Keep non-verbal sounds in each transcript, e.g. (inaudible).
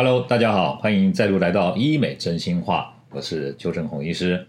Hello，大家好，欢迎再度来到医美真心话，我是邱正宏医师。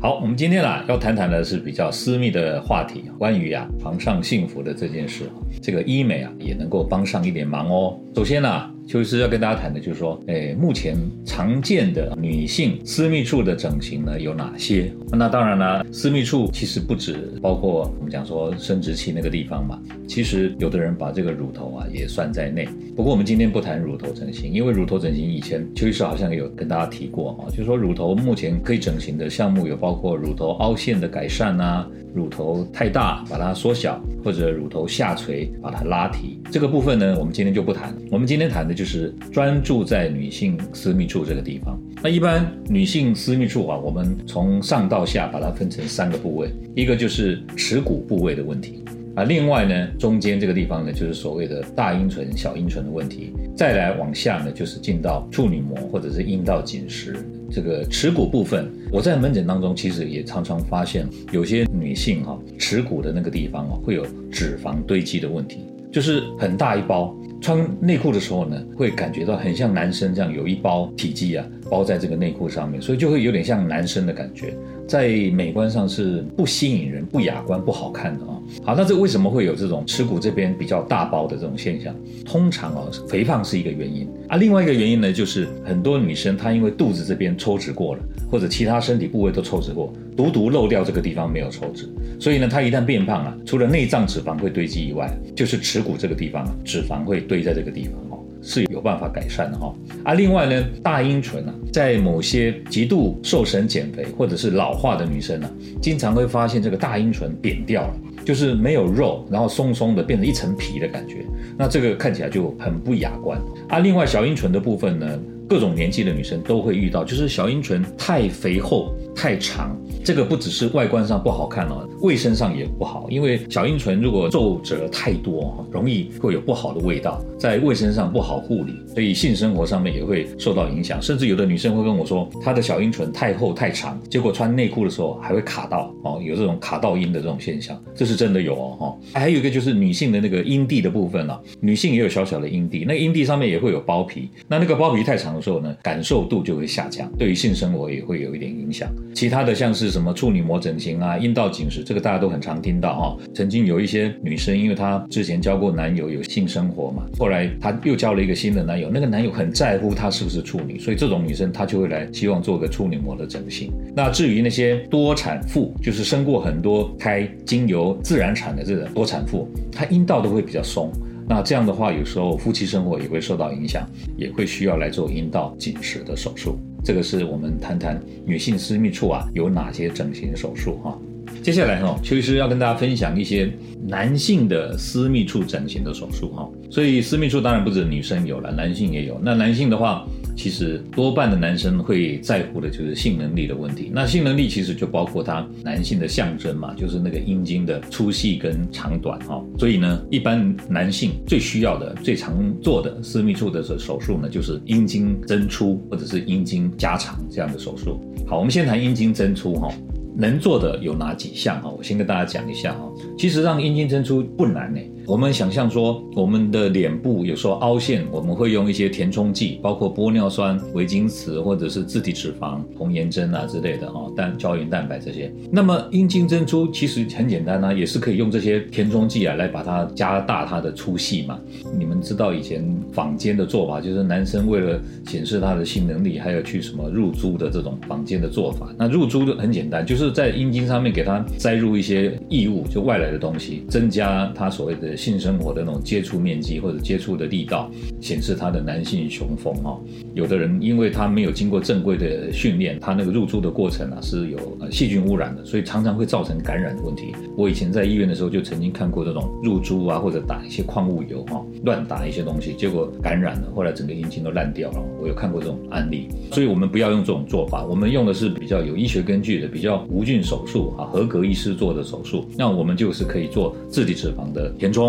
好，我们今天啊要谈谈的是比较私密的话题，关于啊床上幸福的这件事这个医美啊也能够帮上一点忙哦。首先呢。邱医师要跟大家谈的，就是说，诶，目前常见的女性私密处的整形呢有哪些？那当然了，私密处其实不止包括我们讲说生殖器那个地方嘛，其实有的人把这个乳头啊也算在内。不过我们今天不谈乳头整形，因为乳头整形以前邱医师好像有跟大家提过啊，就是说乳头目前可以整形的项目有包括乳头凹陷的改善啊。乳头太大，把它缩小，或者乳头下垂，把它拉提。这个部分呢，我们今天就不谈。我们今天谈的就是专注在女性私密处这个地方。那一般女性私密处啊，我们从上到下把它分成三个部位，一个就是耻骨部位的问题啊，另外呢，中间这个地方呢，就是所谓的大阴唇、小阴唇的问题。再来往下呢，就是进到处女膜或者是阴道紧实。这个耻骨部分，我在门诊当中其实也常常发现，有些女性哈耻骨的那个地方啊，会有脂肪堆积的问题，就是很大一包，穿内裤的时候呢，会感觉到很像男生这样有一包体积啊包在这个内裤上面，所以就会有点像男生的感觉，在美观上是不吸引人、不雅观、不好看的啊。好，那这为什么会有这种耻骨这边比较大包的这种现象？通常哦，肥胖是一个原因啊。另外一个原因呢，就是很多女生她因为肚子这边抽脂过了，或者其他身体部位都抽脂过，独独漏掉这个地方没有抽脂，所以呢，她一旦变胖啊，除了内脏脂肪会堆积以外，就是耻骨这个地方，脂肪会堆在这个地方，是有办法改善的哈。啊，另外呢，大阴唇啊，在某些极度瘦身减肥或者是老化的女生啊，经常会发现这个大阴唇扁掉了。就是没有肉，然后松松的变成一层皮的感觉，那这个看起来就很不雅观啊。另外小阴唇的部分呢，各种年纪的女生都会遇到，就是小阴唇太肥厚、太长。这个不只是外观上不好看哦，卫生上也不好。因为小阴唇如果皱褶太多，容易会有不好的味道，在卫生上不好护理，所以性生活上面也会受到影响。甚至有的女生会跟我说，她的小阴唇太厚太长，结果穿内裤的时候还会卡到哦，有这种卡到阴的这种现象，这是真的有哦哈。还有一个就是女性的那个阴蒂的部分啊，女性也有小小的阴蒂，那阴蒂上面也会有包皮，那那个包皮太长的时候呢，感受度就会下降，对于性生活也会有一点影响。其他的像是。什么处女膜整形啊，阴道紧实，这个大家都很常听到哈。曾经有一些女生，因为她之前交过男友，有性生活嘛，后来她又交了一个新的男友，那个男友很在乎她是不是处女，所以这种女生她就会来希望做个处女膜的整形。那至于那些多产妇，就是生过很多胎、经由自然产的这种多产妇，她阴道都会比较松。那这样的话，有时候夫妻生活也会受到影响，也会需要来做阴道紧实的手术。这个是我们谈谈女性私密处啊有哪些整形手术哈。接下来哈，邱医师要跟大家分享一些男性的私密处整形的手术哈。所以私密处当然不止女生有了，男性也有。那男性的话。其实多半的男生会在乎的就是性能力的问题。那性能力其实就包括他男性的象征嘛，就是那个阴茎的粗细跟长短哈。所以呢，一般男性最需要的、最常做的私密处的手术呢，就是阴茎增粗或者是阴茎加长这样的手术。好，我们先谈阴茎增粗哈。能做的有哪几项啊？我先跟大家讲一下哈。其实让阴茎增粗不难呢。我们想象说，我们的脸部有时候凹陷，我们会用一些填充剂，包括玻尿酸、维金瓷或者是自体脂肪、红颜针啊之类的哈，蛋胶原蛋白这些。那么阴茎增出其实很简单啊，也是可以用这些填充剂啊来把它加大它的粗细嘛。你们知道以前坊间的做法，就是男生为了显示他的性能力，还有去什么入珠的这种坊间的做法。那入珠就很简单，就是。在阴茎上面给它塞入一些异物，就外来的东西，增加他所谓的性生活的那种接触面积或者接触的力道，显示他的男性雄风哈。有的人因为他没有经过正规的训练，他那个入珠的过程啊是有细菌污染的，所以常常会造成感染的问题。我以前在医院的时候就曾经看过这种入珠啊，或者打一些矿物油哈，乱打一些东西，结果感染了，后来整个阴茎都烂掉了。我有看过这种案例，所以我们不要用这种做法，我们用的是比较有医学根据的，比较。无菌手术啊，合格医师做的手术，那我们就是可以做自体脂肪的填充，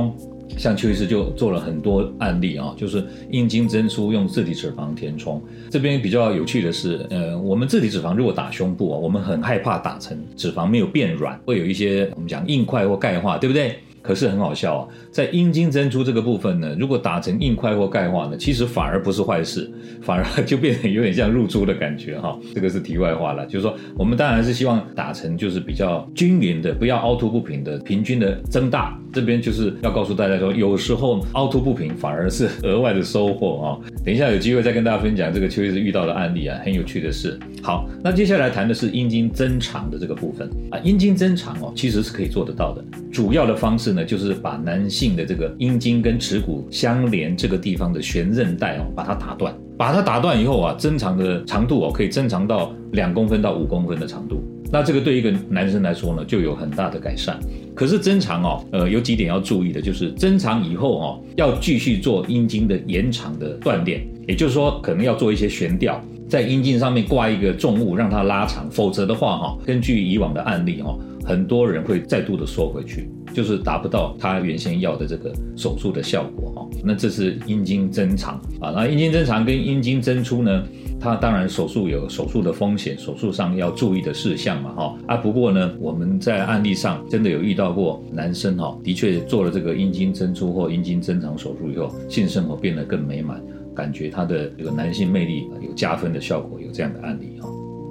像邱医师就做了很多案例啊，就是阴茎增粗用自体脂肪填充。这边比较有趣的是，呃，我们自体脂肪如果打胸部啊，我们很害怕打成脂肪没有变软，会有一些我们讲硬块或钙化，对不对？可是很好笑啊，在阴茎增粗这个部分呢，如果打成硬块或钙化呢，其实反而不是坏事，反而 (laughs) 就变成有点像入珠的感觉哈。这个是题外话了，就是说我们当然是希望打成就是比较均匀的，不要凹凸不平的，平均的增大。这边就是要告诉大家说，有时候凹凸不平反而是额外的收获啊。等一下有机会再跟大家分享这个邱医师遇到的案例啊，很有趣的事。好，那接下来谈的是阴茎增长的这个部分啊，阴茎增长哦，其实是可以做得到的，主要的方式。呢，就是把男性的这个阴茎跟耻骨相连这个地方的悬韧带哦，把它打断。把它打断以后啊，增长的长度哦，可以增长到两公分到五公分的长度。那这个对一个男生来说呢，就有很大的改善。可是增长哦，呃，有几点要注意的，就是增长以后哦，要继续做阴茎的延长的锻炼，也就是说，可能要做一些悬吊，在阴茎上面挂一个重物让它拉长，否则的话哈，根据以往的案例哈。很多人会再度的缩回去，就是达不到他原先要的这个手术的效果哈。那这是阴茎增长啊，那阴茎增长跟阴茎增粗呢，他当然手术有手术的风险，手术上要注意的事项嘛哈。啊，不过呢，我们在案例上真的有遇到过男生哈，的确做了这个阴茎增粗或阴茎增长手术以后，性生活变得更美满，感觉他的这个男性魅力有加分的效果，有这样的案例哈。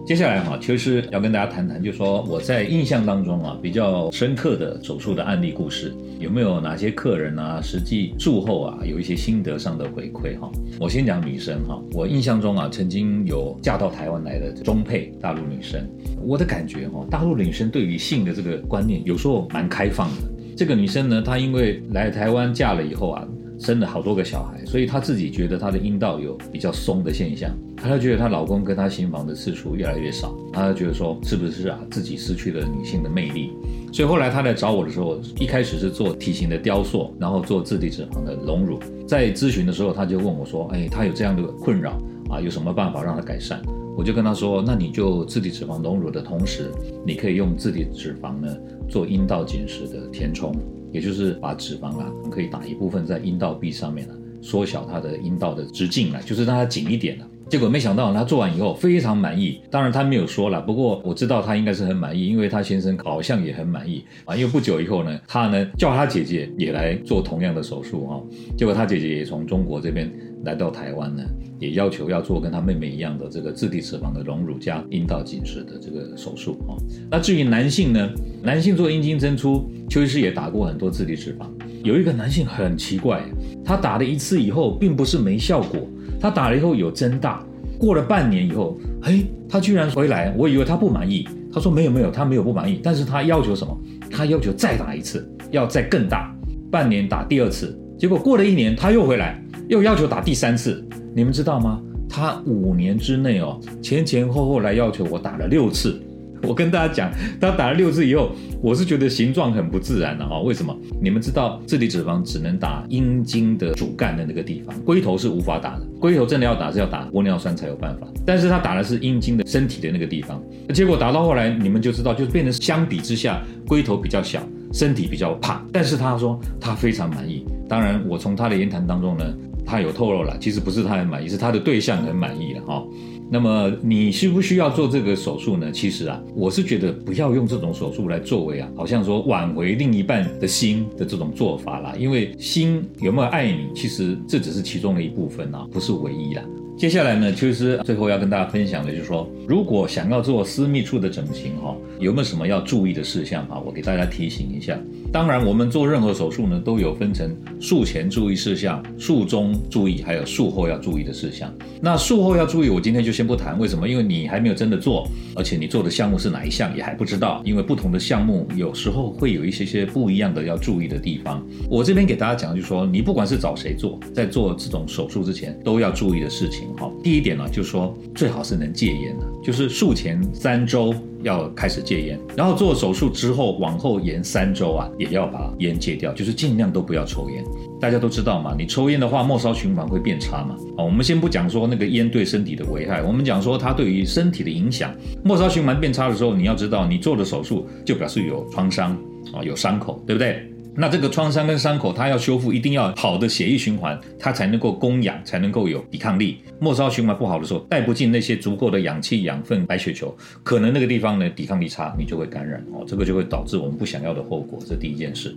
接下来哈，邱医师要跟大家谈谈，就说我在印象当中啊，比较深刻的手术的案例故事，有没有哪些客人啊，实际术后啊，有一些心得上的回馈哈？我先讲女生哈，我印象中啊，曾经有嫁到台湾来的中配大陆女生，我的感觉哈，大陆女生对于性的这个观念有时候蛮开放的。这个女生呢，她因为来台湾嫁了以后啊。生了好多个小孩，所以她自己觉得她的阴道有比较松的现象，她就觉得她老公跟她行房的次数越来越少，她就觉得说是不是啊自己失去了女性的魅力，所以后来她来找我的时候，一开始是做体型的雕塑，然后做自体脂肪的隆乳，在咨询的时候，她就问我说，哎，她有这样的困扰啊，有什么办法让她改善？我就跟她说，那你就自体脂肪隆乳的同时，你可以用自体脂肪呢做阴道紧实的填充。也就是把脂肪啊，可以打一部分在阴道壁上面啊，缩小它的阴道的直径啊，就是让它紧一点了。结果没想到他做完以后非常满意，当然他没有说了，不过我知道他应该是很满意，因为他先生好像也很满意啊。因为不久以后呢，他呢叫他姐姐也来做同样的手术哈，结果他姐姐也从中国这边来到台湾呢，也要求要做跟他妹妹一样的这个自体脂肪的隆乳加阴道紧实的这个手术哈。那至于男性呢，男性做阴茎增粗，邱医师也打过很多自体脂肪，有一个男性很奇怪，他打了一次以后，并不是没效果。他打了以后有增大，过了半年以后，嘿，他居然回来，我以为他不满意。他说没有没有，他没有不满意，但是他要求什么？他要求再打一次，要再更大，半年打第二次。结果过了一年，他又回来，又要求打第三次。你们知道吗？他五年之内哦，前前后后来要求我打了六次。(laughs) 我跟大家讲，他打了六次以后，我是觉得形状很不自然的哈。为什么？你们知道，自体脂肪只能打阴茎的主干的那个地方，龟头是无法打的。龟头真的要打是要打玻尿酸才有办法。但是他打的是阴茎的身体的那个地方，结果打到后来，你们就知道，就是变成相比之下，龟头比较小，身体比较胖。但是他说他非常满意。当然，我从他的言谈当中呢，他有透露了，其实不是他很满意，是他的对象很满意了哈。那么你需不需要做这个手术呢？其实啊，我是觉得不要用这种手术来作为啊，好像说挽回另一半的心的这种做法啦。因为心有没有爱你，其实这只是其中的一部分啊，不是唯一啦。接下来呢，其实最后要跟大家分享的就是说，如果想要做私密处的整形哈，有没有什么要注意的事项啊？我给大家提醒一下。当然，我们做任何手术呢，都有分成术前注意事项、术中注意，还有术后要注意的事项。那术后要注意，我今天就先不谈。为什么？因为你还没有真的做，而且你做的项目是哪一项也还不知道。因为不同的项目有时候会有一些些不一样的要注意的地方。我这边给大家讲，就是说，你不管是找谁做，在做这种手术之前，都要注意的事情。好，第一点呢，就是说最好是能戒烟的，就是术前三周要开始戒烟，然后做手术之后往后延三周啊，也要把烟戒掉，就是尽量都不要抽烟。大家都知道嘛，你抽烟的话，末梢循环会变差嘛。好，我们先不讲说那个烟对身体的危害，我们讲说它对于身体的影响。末梢循环变差的时候，你要知道，你做的手术就表示有创伤啊，有伤口，对不对？那这个创伤跟伤口，它要修复，一定要好的血液循环，它才能够供氧，才能够有抵抗力。末梢循环不好的时候，带不进那些足够的氧气、养分、白血球，可能那个地方呢抵抗力差，你就会感染哦，这个就会导致我们不想要的后果。这第一件事。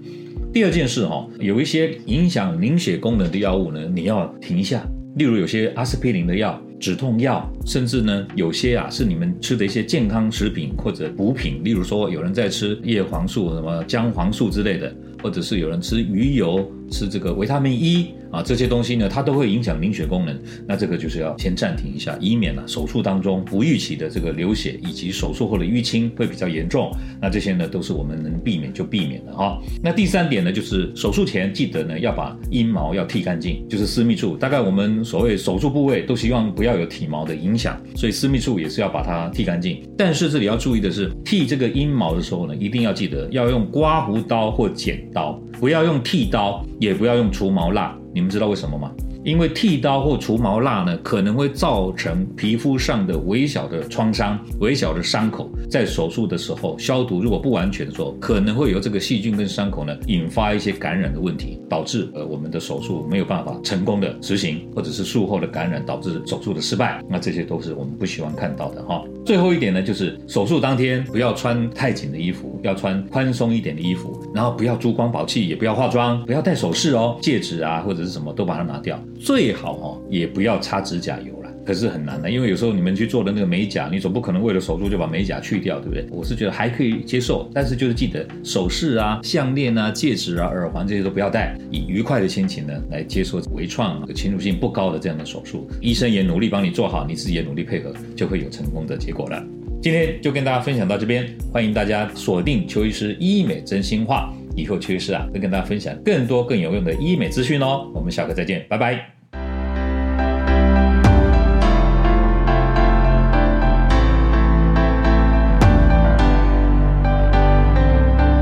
第二件事哈，有一些影响凝血功能的药物呢，你要停一下。例如有些阿司匹林的药、止痛药，甚至呢有些啊是你们吃的一些健康食品或者补品，例如说有人在吃叶黄素、什么姜黄素之类的，或者是有人吃鱼油。吃这个维他命 E 啊，这些东西呢，它都会影响凝血功能。那这个就是要先暂停一下，以免呢手术当中不预期的这个流血，以及手术后的淤青会比较严重。那这些呢都是我们能避免就避免的哈。那第三点呢，就是手术前记得呢要把阴毛要剃干净，就是私密处。大概我们所谓手术部位都希望不要有体毛的影响，所以私密处也是要把它剃干净。但是这里要注意的是，剃这个阴毛的时候呢，一定要记得要用刮胡刀或剪刀，不要用剃刀。也不要用除毛蜡，你们知道为什么吗？因为剃刀或除毛蜡呢，可能会造成皮肤上的微小的创伤、微小的伤口，在手术的时候消毒如果不完全的时候，可能会由这个细菌跟伤口呢引发一些感染的问题，导致呃我们的手术没有办法成功的执行，或者是术后的感染导致手术的失败，那这些都是我们不希望看到的哈。最后一点呢，就是手术当天不要穿太紧的衣服，要穿宽松一点的衣服，然后不要珠光宝气，也不要化妆，不要戴首饰哦，戒指啊或者是什么都把它拿掉。最好哦，也不要擦指甲油。可是很难的，因为有时候你们去做的那个美甲，你总不可能为了手术就把美甲去掉，对不对？我是觉得还可以接受，但是就是记得首饰啊、项链啊、戒指啊、耳环这些都不要戴，以愉快的心情呢来接受微创、侵入性不高的这样的手术。医生也努力帮你做好，你自己也努力配合，就会有成功的结果了。今天就跟大家分享到这边，欢迎大家锁定邱医师医美真心话。以后邱医师啊会跟大家分享更多更有用的医美资讯哦。我们下课再见，拜拜。